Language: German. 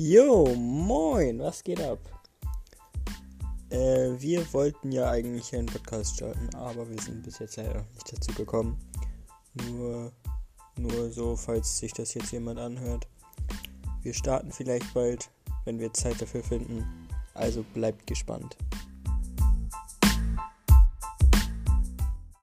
Jo, moin, was geht ab? Äh, wir wollten ja eigentlich einen Podcast starten, aber wir sind bis jetzt leider nicht dazu gekommen. Nur, nur so, falls sich das jetzt jemand anhört. Wir starten vielleicht bald, wenn wir Zeit dafür finden. Also bleibt gespannt.